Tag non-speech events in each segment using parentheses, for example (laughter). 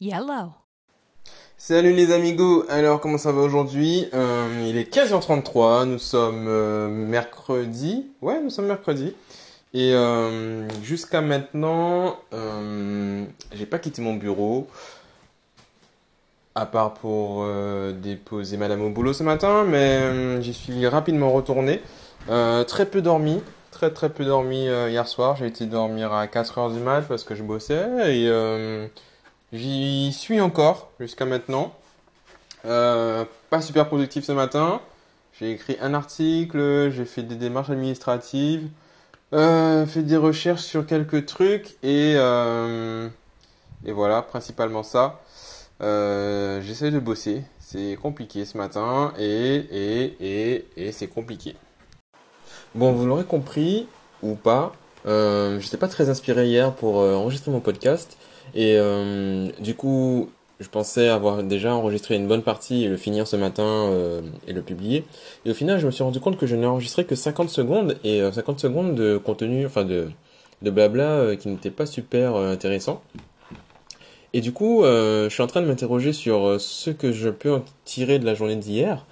Yellow. Salut les amigos, alors comment ça va aujourd'hui? Euh, Il est 15h33, nous sommes euh, mercredi, ouais nous sommes mercredi, et euh, jusqu'à maintenant, j'ai pas quitté mon bureau, à part pour déposer madame au boulot ce matin, mais j'y suis rapidement retourné, très peu dormi, très très peu dormi hier soir, j'ai été dormir à 4h du mat parce que je bossais, et j'y suis encore jusqu'à maintenant. Euh, pas super productif ce matin. J'ai écrit un article, j'ai fait des démarches administratives, euh, fait des recherches sur quelques trucs et, euh, et voilà, principalement ça. J'essaie de bosser. C'est compliqué ce matin et, et, et, et c'est compliqué. Bon, vous l'aurez compris ou pas, j'étais pas très inspiré hier pour enregistrer mon podcast et euh, du coup, je pensais avoir déjà enregistré une bonne partie et le finir ce matin euh, et le publier. Et au final, je me suis rendu compte que je n'ai enregistré que 50 secondes et euh, 50 secondes de contenu, enfin de, de blabla euh, qui n'était pas super euh, intéressant. Et du coup, euh, je suis en train de m'interroger sur euh, ce que je peux en tirer de la journée d'hier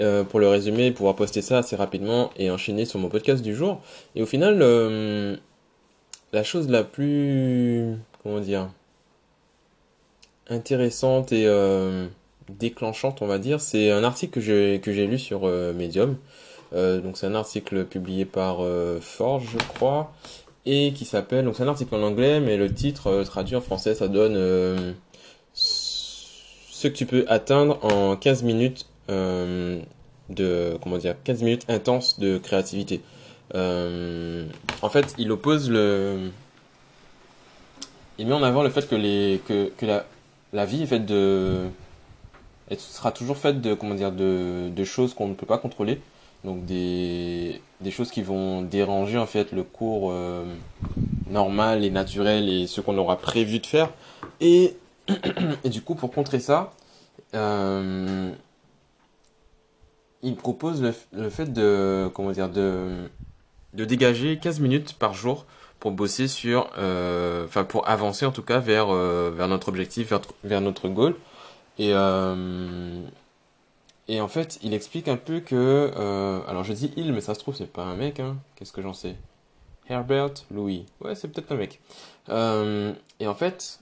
euh, pour le résumer, pouvoir poster ça assez rapidement et enchaîner sur mon podcast du jour. Et au final, euh, la chose la plus, comment dire, intéressante et euh, déclenchante, on va dire, c'est un article que j'ai lu sur euh, Medium. Euh, donc c'est un article publié par Forge, je crois, et qui s'appelle, donc c'est un article en anglais, mais le titre traduit en français, ça donne ce que tu peux atteindre en 15 minutes de, comment dire, 15 minutes intenses de créativité. En fait, il oppose le, il met en avant le fait que les, que, que la, la vie est faite de, sera toujours faite de, comment dire, de, de choses qu'on ne peut pas contrôler. Donc des, des choses qui vont déranger en fait le cours euh, normal et naturel et ce qu'on aura prévu de faire. Et, (clears throat) et du coup, pour contrer ça, euh, il propose le, le fait de, comment dire, de, de dégager 15 minutes par jour pour bosser sur, euh, enfin pour avancer en tout cas vers, euh, vers notre objectif, vers, vers notre goal. Et, euh, et en fait, il explique un peu que, alors je dis il, mais ça se trouve c'est pas un mec, hein. Qu'est-ce que j'en sais? Herbert Louis. Ouais, c'est peut-être un mec. Et en fait,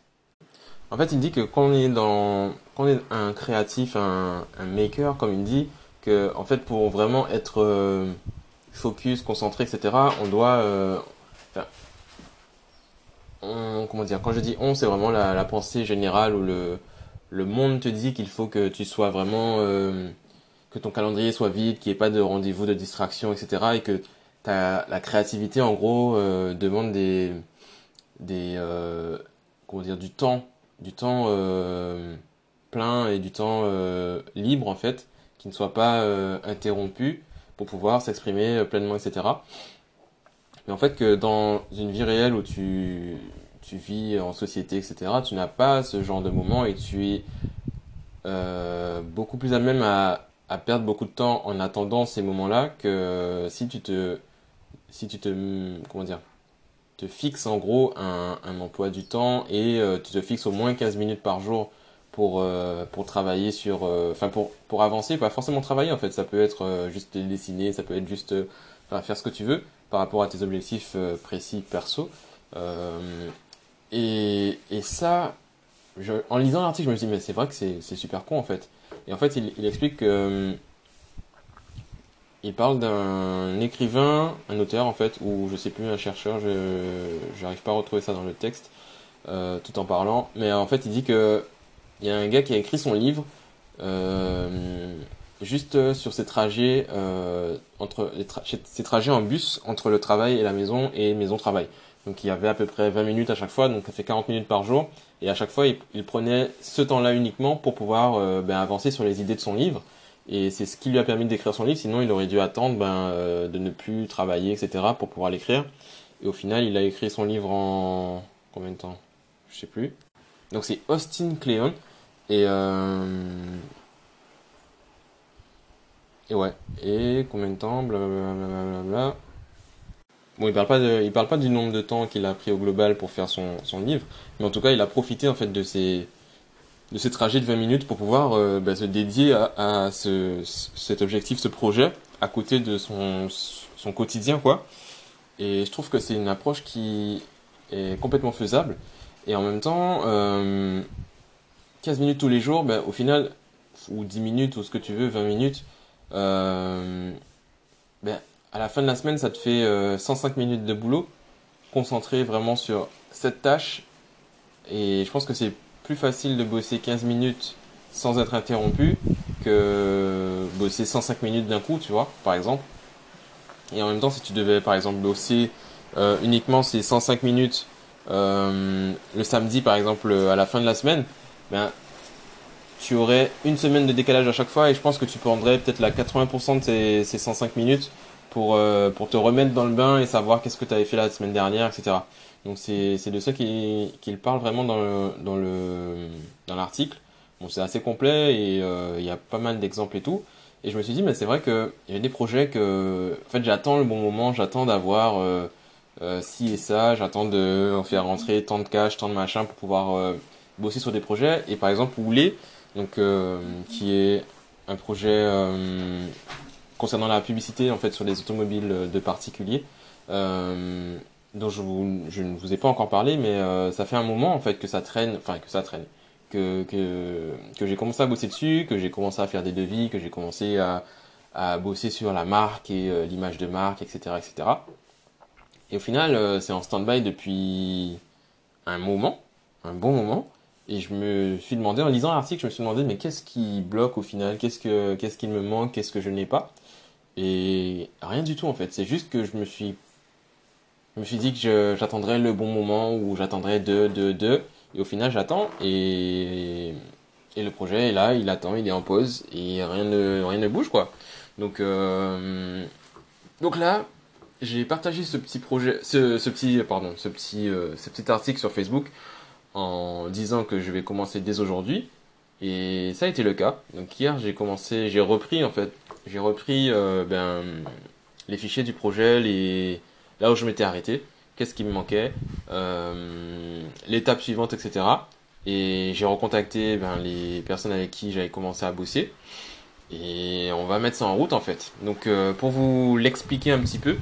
en fait, il dit que quand on est dans, quand on est un créatif, un, maker, comme il dit, que en fait pour vraiment être focus, concentré, etc., on doit, euh, comment dire, quand je dis on, c'est vraiment la, pensée générale où le, monde te dit qu'il faut que tu sois vraiment, euh, que ton calendrier soit vide, qu'il n'y ait pas de rendez-vous, de distraction, etc., et que ta, la créativité, en gros, euh, demande des, des, euh, comment dire, du temps, du temps plein et du temps libre, en fait, qui ne soit pas interrompu pour pouvoir s'exprimer pleinement, etc. Mais en fait, que dans une vie réelle où tu, tu vis en société, etc., tu n'as pas ce genre de moment et tu es euh, beaucoup plus à même à, à perdre beaucoup de temps en attendant ces moments-là que si tu te, si tu te, comment dire, te fixes en gros un, un emploi du temps et euh, tu te fixes au moins 15 minutes par jour pour, euh, pour travailler sur, enfin pour, pour avancer, pas forcément travailler en fait, ça peut être juste dessiner, ça peut être juste faire ce que tu veux par rapport à tes objectifs euh, précis perso. Euh, et, et ça, je, en lisant l'article, je me suis dit, mais c'est vrai que c'est super con en fait. Et en fait, il, explique que, euh, il parle d'un écrivain, un auteur en fait, ou je sais plus, un chercheur, je j'arrive pas à retrouver ça dans le texte, tout en parlant. Mais en fait, il dit que il y a un gars qui a écrit son livre juste sur ses trajets euh, entre trajets en bus entre le travail et la maison et maison-travail. Donc il y avait à peu près 20 minutes à chaque fois, donc ça fait 40 minutes par jour. Et à chaque fois, il, prenait ce temps-là uniquement pour pouvoir euh, ben, avancer sur les idées de son livre. Et c'est ce qui lui a permis d'écrire son livre, sinon il aurait dû attendre ben, euh, de ne plus travailler, etc. pour pouvoir l'écrire. Et au final, il a écrit son livre en... combien de temps? Je sais plus. Donc c'est Austin Kleon. Et, euh... et ouais. Et combien de temps? Blablabla. Bon, il parle pas de, il parle pas du nombre de temps qu'il a pris au global pour faire son, son livre, mais en tout cas, il a profité en fait de ces, de ces trajets de 20 minutes pour pouvoir euh, bah, se dédier à, ce, cet objectif, ce projet, à côté de son, son quotidien, quoi. Et je trouve que c'est une approche qui est complètement faisable. Et en même temps, 15 euh, minutes tous les jours, ben, au final, ou 10 minutes, ou ce que tu veux, 20 minutes, euh, ben, à la fin de la semaine, ça te fait 105 euh, minutes de boulot, concentré vraiment sur cette tâche. Et je pense que c'est plus facile de bosser 15 minutes sans être interrompu que bosser 105 minutes d'un coup, tu vois, par exemple. Et en même temps, si tu devais, par exemple, bosser uniquement ces 105 minutes euh, le samedi par exemple à la fin de la semaine, ben, tu aurais une semaine de décalage à chaque fois et je pense que tu prendrais peut-être la 80% de ces, ces, 105 minutes pour, euh, pour te remettre dans le bain et savoir qu'est-ce que tu avais fait la semaine dernière, etc. Donc c'est, de ça qu'il, parle vraiment dans, le, dans, le, dans l'article. Bon, c'est assez complet et euh, il y a pas mal d'exemples et tout. Et je me suis dit, mais c'est vrai qu'il y a des projets que, en fait, j'attends le bon moment, j'attends d'avoir euh, si et ça, j'attends de faire rentrer tant de cash, tant de machin pour pouvoir bosser sur des projets. Et par exemple, Oulé, donc, euh, qui est un projet concernant la publicité en fait sur les automobiles de particuliers, dont je, je, ne vous ai pas encore parlé, mais ça fait un moment en fait que ça traîne, enfin que ça traîne, que, que, que j'ai commencé à bosser dessus, que j'ai commencé à faire des devis, que j'ai commencé à, à bosser sur la marque et l'image de marque, etc., etc. Et au final, euh, c'est en stand-by depuis un moment, un bon moment. Et je me suis demandé, en lisant l'article, je me suis demandé, mais qu'est-ce qui bloque au final? Qu'est-ce que qu'est-ce qui me manque? Qu'est-ce que je n'ai pas? Et rien du tout en fait. C'est juste que je me suis, me suis dit que j'attendrais le bon moment ou j'attendrais deux, deux, deux. Et au final, j'attends et et le projet est là, il attend, il est en pause et rien ne rien ne bouge quoi. Donc euh, donc là, j'ai partagé ce petit projet, ce, ce, petit, pardon, ce petit, euh, ce petit article sur Facebook en disant que je vais commencer dès aujourd'hui. Et ça a été le cas. Donc hier, j'ai commencé, j'ai repris en fait, j'ai repris euh, ben, les fichiers du projet, là où je m'étais arrêté, qu'est-ce qui me manquait, euh, l'étape suivante, etc. Et j'ai recontacté ben, les personnes avec qui j'avais commencé à bosser. Et on va mettre ça en route en fait. Donc euh, pour vous l'expliquer un petit peu,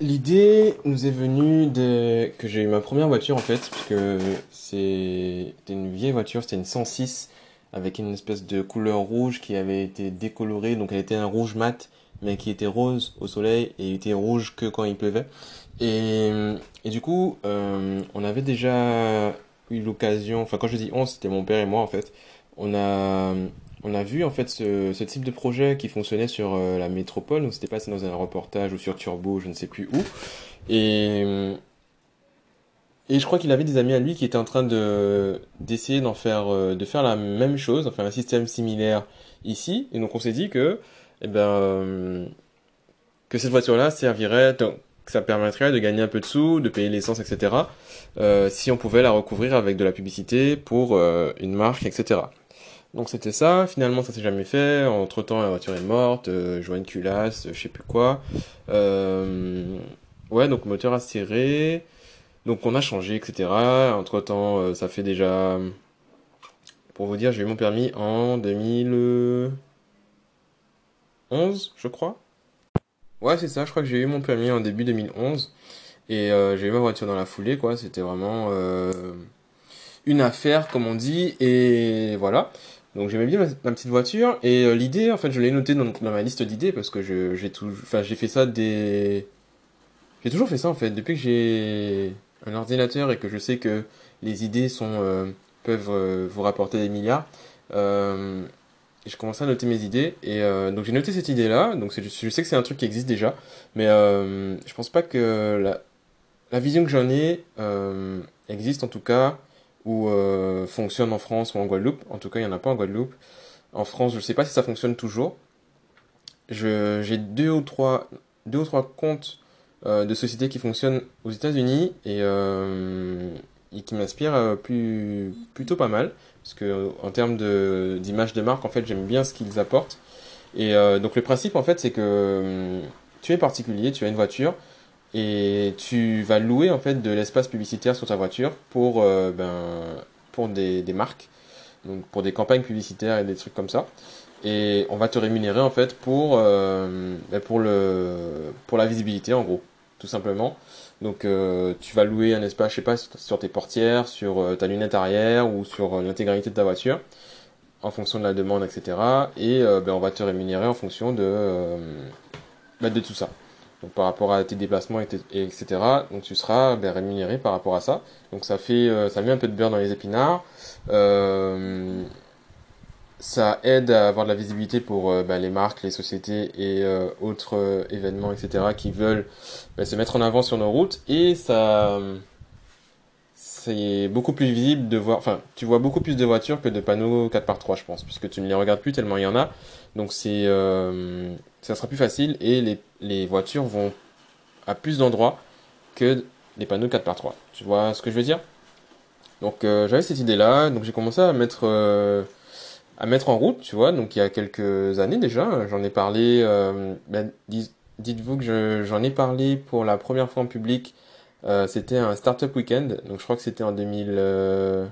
l'idée nous est venue de que j'ai eu ma première voiture en fait, parce que c'était une vieille voiture, c'était une 106 avec une espèce de couleur rouge qui avait été décolorée, donc elle était un rouge mat, mais qui était rose au soleil et était rouge que quand il pleuvait. Et, et du coup, euh, on avait déjà eu l'occasion, enfin quand je dis on, c'était mon père et moi en fait, on a, on a vu en fait ce, type de projet qui fonctionnait sur euh, la métropole, donc c'était passé dans un reportage ou sur Turbo, je ne sais plus où, et, et je crois qu'il avait des amis à lui qui étaient en train de d'essayer d'en faire, euh, de faire la même chose, enfin un système similaire ici, et donc on s'est dit que, eh ben, euh, que cette voiture-là servirait, ça permettrait de gagner un peu de sous, de payer l'essence, etc. Euh, si on pouvait la recouvrir avec de la publicité pour euh, une marque, etc. Donc c'était ça, finalement ça s'est jamais fait, entre temps la voiture est morte, euh, joint de culasse, je sais plus quoi. Euh, ouais, donc moteur a serré, donc on a changé, etc. Entre temps euh, ça fait déjà... Pour vous dire, j'ai eu mon permis en 2011, je crois. Ouais, c'est ça, je crois que j'ai eu mon permis en début 2011. Et euh, j'ai eu ma voiture dans la foulée, quoi. C'était vraiment une affaire, comme on dit. Et voilà. Donc j'aimais bien ma, petite voiture. Et euh, l'idée, en fait, je l'ai noté dans, ma liste d'idées parce que j'ai enfin, j'ai fait ça des, j'ai toujours fait ça en fait. Depuis que j'ai un ordinateur et que je sais que les idées sont peuvent vous rapporter des milliards. Euh, je commençais à noter mes idées. Et euh, donc j'ai noté cette idée-là. Donc je, sais que c'est un truc qui existe déjà, mais euh, je pense pas que la, la vision que j'en ai euh, existe en tout cas ou euh, fonctionne en France ou en Guadeloupe. En tout cas, il y en a pas en Guadeloupe. En France, je sais pas si ça fonctionne toujours. J'ai deux ou trois deux ou trois comptes euh, de sociétés qui fonctionnent aux États-Unis et, euh, qui m'inspirent plutôt pas mal. Parce que en termes de, d'image de marque, en fait, j'aime bien ce qu'ils apportent. Et donc le principe, en fait, c'est que tu es particulier, tu as une voiture, et tu vas louer en fait de l'espace publicitaire sur ta voiture pour, euh, ben, pour des, des marques, donc pour des campagnes publicitaires et des trucs comme ça. Et on va te rémunérer en fait pour, euh, ben, pour, le, pour la visibilité en gros, tout simplement. Donc euh, tu vas louer un espace, je sais pas, sur tes portières, sur ta lunette arrière ou sur l'intégralité de ta voiture, en fonction de la demande, etc. Et ben, on va te rémunérer en fonction de, ben, de tout ça. Donc par rapport à tes déplacements, et, etc. Donc tu seras ben, rémunéré par rapport à ça. Donc ça fait, euh, ça met un peu de beurre dans les épinards. Euh, ça aide à avoir de la visibilité pour euh, bah, les marques, les sociétés et euh, autres événements, etc., qui veulent bah, se mettre en avant sur nos routes. Et ça, c'est beaucoup plus visible de voir, enfin, tu vois beaucoup plus de voitures que de panneaux 4x3, je pense, puisque tu ne les regardes plus tellement il y en a. Donc c'est, euh, ça sera plus facile et les, voitures vont à plus d'endroits que les panneaux 4x3. Tu vois ce que je veux dire? Donc euh, j'avais cette idée-là, donc j'ai commencé à mettre euh, à mettre en route, tu vois. Donc il y a quelques années déjà, j'en ai parlé. ben, dites-vous que je- j'en ai parlé pour la première fois en public. Euh, c'était un Startup Weekend, donc je crois que c'était en 2000. Euh...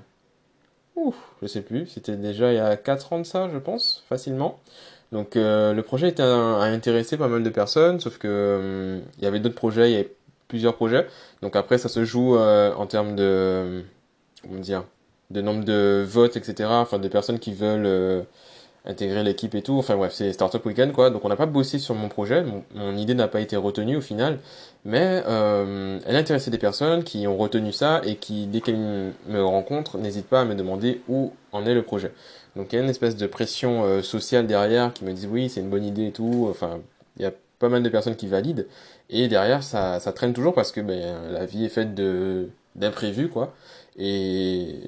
Ouf, je sais plus. C'était déjà il y a 4 ans de ça, je pense, facilement. Donc euh, le projet était un- a intéressé pas mal de personnes, sauf que euh, il y avait d'autres projets, il y avait plusieurs projets. Donc après ça se joue en termes de comment dire de nombre de votes, etc. Enfin des personnes qui veulent intégrer l'équipe et tout. Enfin bref, c'est Startup Weekend quoi. Donc on n'a pas bossé sur mon projet, mon, idée n'a pas été retenue au final, mais euh, elle a intéressé des personnes qui ont retenu ça et qui dès qu'elles me rencontrent n'hésitent pas à me demander où en est le projet. Donc il y a une espèce de pression euh, sociale derrière qui me dit oui c'est une bonne idée et tout. Enfin il y a pas mal de personnes qui valident et derrière ça, ça traîne toujours parce que ben, la vie est faite de d'imprévus quoi. Et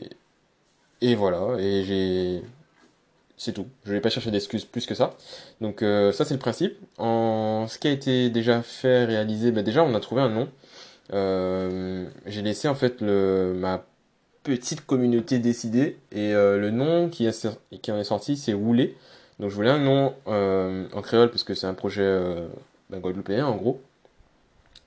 et voilà, et j'ai... C'est tout. Je vais pas chercher d'excuses plus que ça. Donc euh, ça c'est le principe. En ce qui a été déjà fait, réalisé, ben déjà on a trouvé un nom. Euh, j'ai laissé en fait le ma petite communauté décider et euh, le nom qui, qui en est sorti c'est Roulé. Donc je voulais un nom en créole puisque c'est un projet ben, guadeloupéen en gros.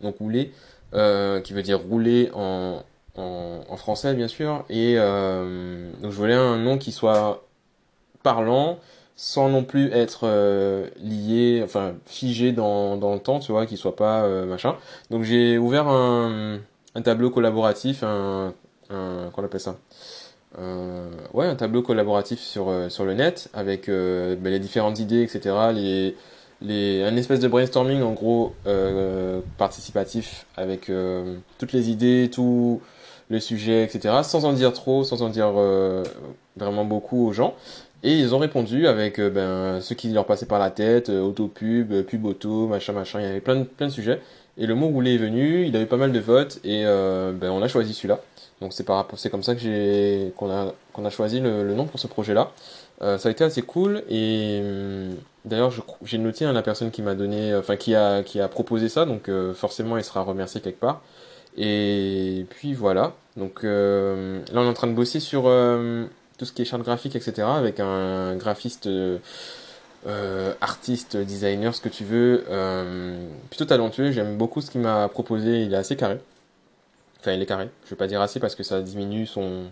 Donc Roulé euh, qui veut dire rouler en, en, français bien sûr et donc je voulais un nom qui soit parlant sans non plus être euh, lié enfin figé dans, dans le temps tu vois qui soit pas euh, machin. Donc j'ai ouvert un, un tableau collaboratif un, un qu'on appelle ça? Euh, ouais un tableau collaboratif sur euh, sur le net avec euh, ben, les différentes idées etc les les un espèce de brainstorming en gros euh, participatif avec toutes les idées tout le sujet etc sans en dire trop sans en dire vraiment beaucoup aux gens et ils ont répondu avec euh, ben, ce qui leur passait par la tête, euh, autopub, euh, pub auto, machin, machin. Il y avait plein de, plein de sujets. Et le mot roulé est venu, il a eu pas mal de votes et ben, on a choisi celui-là. Donc c'est par c'est comme ça que j'ai qu'on a qu'on a choisi le, le nom pour ce projet-là. Euh, ça a été assez cool et hum, d'ailleurs j'ai noté hein, la personne qui m'a donné, enfin qui a qui a proposé ça, donc euh, forcément il sera remercié quelque part. Et puis voilà. Donc là on est en train de bosser sur tout ce qui est charte graphique, etc. avec un graphiste, euh, euh, artiste, designer, ce que tu veux, euh, plutôt talentueux. J'aime beaucoup ce qu'il m'a proposé. Il est assez carré. Enfin, il est carré. Je vais pas dire assez parce que ça diminue son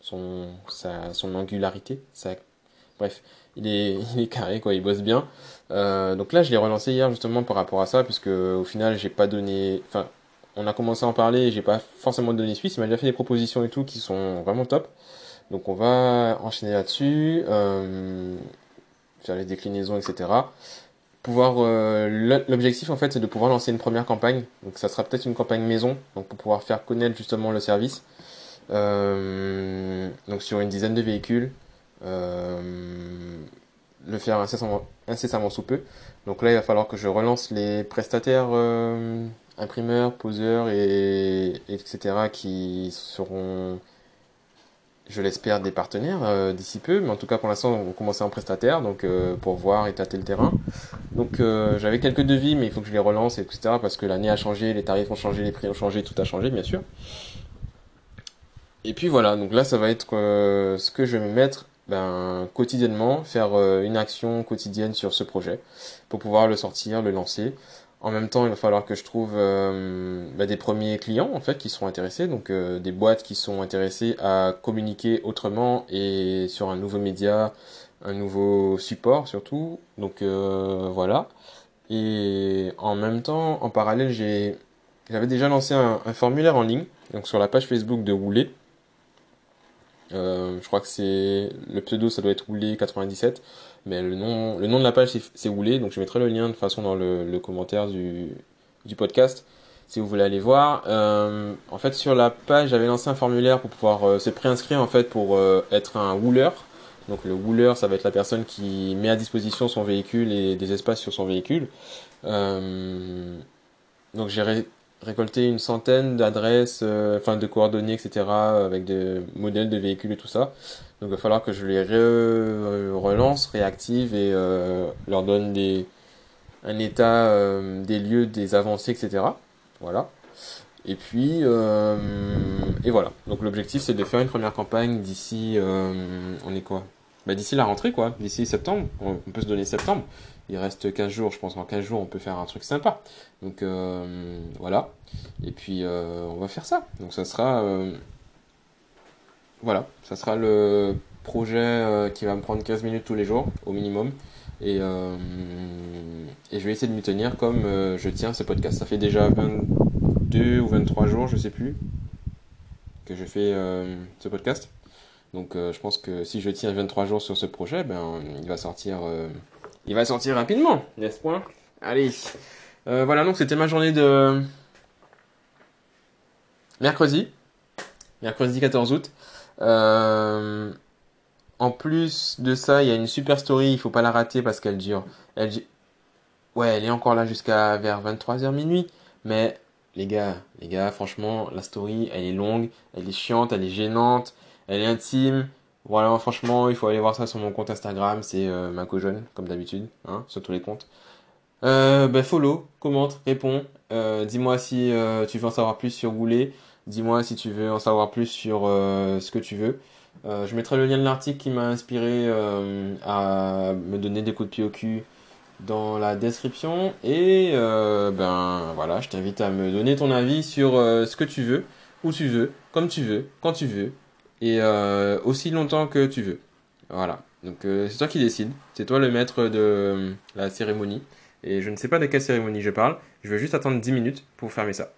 son sa, son angularité. Bref, il est (laughs) il est carré quoi. Il bosse bien. Donc là, je l'ai relancé hier justement par rapport à ça, puisque au final, j'ai pas donné. Enfin, on a commencé à en parler. et J'ai pas forcément donné suite. Il m'a déjà fait des propositions et tout qui sont vraiment top. Donc on va enchaîner là-dessus, euh, faire les déclinaisons, etc. Pouvoir, euh, l'objectif en fait c'est de pouvoir lancer une première campagne. Donc ça sera peut-être une campagne maison, donc pour pouvoir faire connaître justement le service. Euh, donc sur une dizaine de véhicules, euh, le faire incessamment, incessamment sous peu. Donc là il va falloir que je relance les prestataires, euh, imprimeurs, poseurs et etc. qui seront je l'espère, des partenaires euh, d'ici peu, mais en tout cas pour l'instant on commençait en prestataire, donc euh, pour voir et tâter le terrain. Donc euh, j'avais quelques devis, mais il faut que je les relance, etc. Parce que l'année a changé, les tarifs ont changé, les prix ont changé, tout a changé bien sûr. Et puis voilà, donc là ça va être euh, ce que je vais me mettre ben, quotidiennement, faire euh, une action quotidienne sur ce projet pour pouvoir le sortir, le lancer En même temps, il va falloir que je trouve euh, bah, des premiers clients en fait qui seront intéressés, donc euh, des boîtes qui sont intéressées à communiquer autrement et sur un nouveau média, un nouveau support surtout. Donc euh, voilà. Et en même temps, en parallèle, j'ai j'avais déjà lancé un, formulaire en ligne, donc sur la page Facebook de Rouler. Euh, je crois que c'est le pseudo, ça doit être Roulé97, mais le nom, le nom de la page c'est Roulé, donc je mettrai le lien de façon dans le, le commentaire du, du podcast si vous voulez aller voir. Euh, en fait, sur la page, j'avais lancé un formulaire pour pouvoir euh, se préinscrire en fait pour euh, être un rouleur. Donc le rouleur, ça va être la personne qui met à disposition son véhicule et des espaces sur son véhicule. Euh, donc j'ai ré récolté une centaine d'adresses, euh, enfin de coordonnées, etc. avec des modèles de véhicules et tout ça. Donc il va falloir que je les re relance, réactive et euh, leur donne des, un état euh, des lieux, des avancées, etc. Voilà. Et puis, euh, et voilà. Donc l'objectif c'est de faire une première campagne d'ici, euh, on est quoi? Bah, D'ici la rentrée quoi, d'ici septembre. On peut se donner septembre. Il reste 15 jours, je pense qu'en 15 jours on peut faire un truc sympa. Donc euh, voilà. Et puis euh, on va faire ça. Donc ça sera, euh, voilà, ça sera le projet qui va me prendre 15 minutes tous les jours au minimum. Et, et je vais essayer de m'y tenir comme je tiens ce podcast. Ça fait déjà 22 ou 23 jours, je sais plus, que je fais ce podcast. Donc euh, je pense que si je tiens 23 jours sur ce projet, ben il va sortir, euh, il va sortir rapidement, n'est-ce point? Allez, Euh, voilà donc c'était ma journée de mercredi, mercredi 14 août. En plus de ça, il y a une super story, il faut pas la rater parce qu'elle dure. Elle, ouais, elle est encore là jusqu'à vers 23h minuit. Mais les gars, les gars, franchement, la story, elle est longue, elle est chiante, elle est gênante, elle est intime. Voilà, franchement, il faut aller voir ça sur mon compte Instagram, c'est euh, Mako Jeune, comme d'habitude, hein, sur tous les comptes. Euh, bah, follow, commente, réponds. Euh, dis-moi si euh, tu veux en savoir plus sur Goulet. Dis-moi si tu veux en savoir plus sur euh, ce que tu veux. Je mettrai le lien de l'article qui m'a inspiré à me donner des coups de pied au cul dans la description. Et ben voilà, je t'invite à me donner ton avis sur ce que tu veux, où tu veux, comme tu veux, quand tu veux, et euh, aussi longtemps que tu veux. Voilà. Donc euh, c'est toi qui décides. C'est toi le maître de euh, la cérémonie. Et je ne sais pas de quelle cérémonie je parle. Je vais juste attendre 10 minutes pour fermer ça.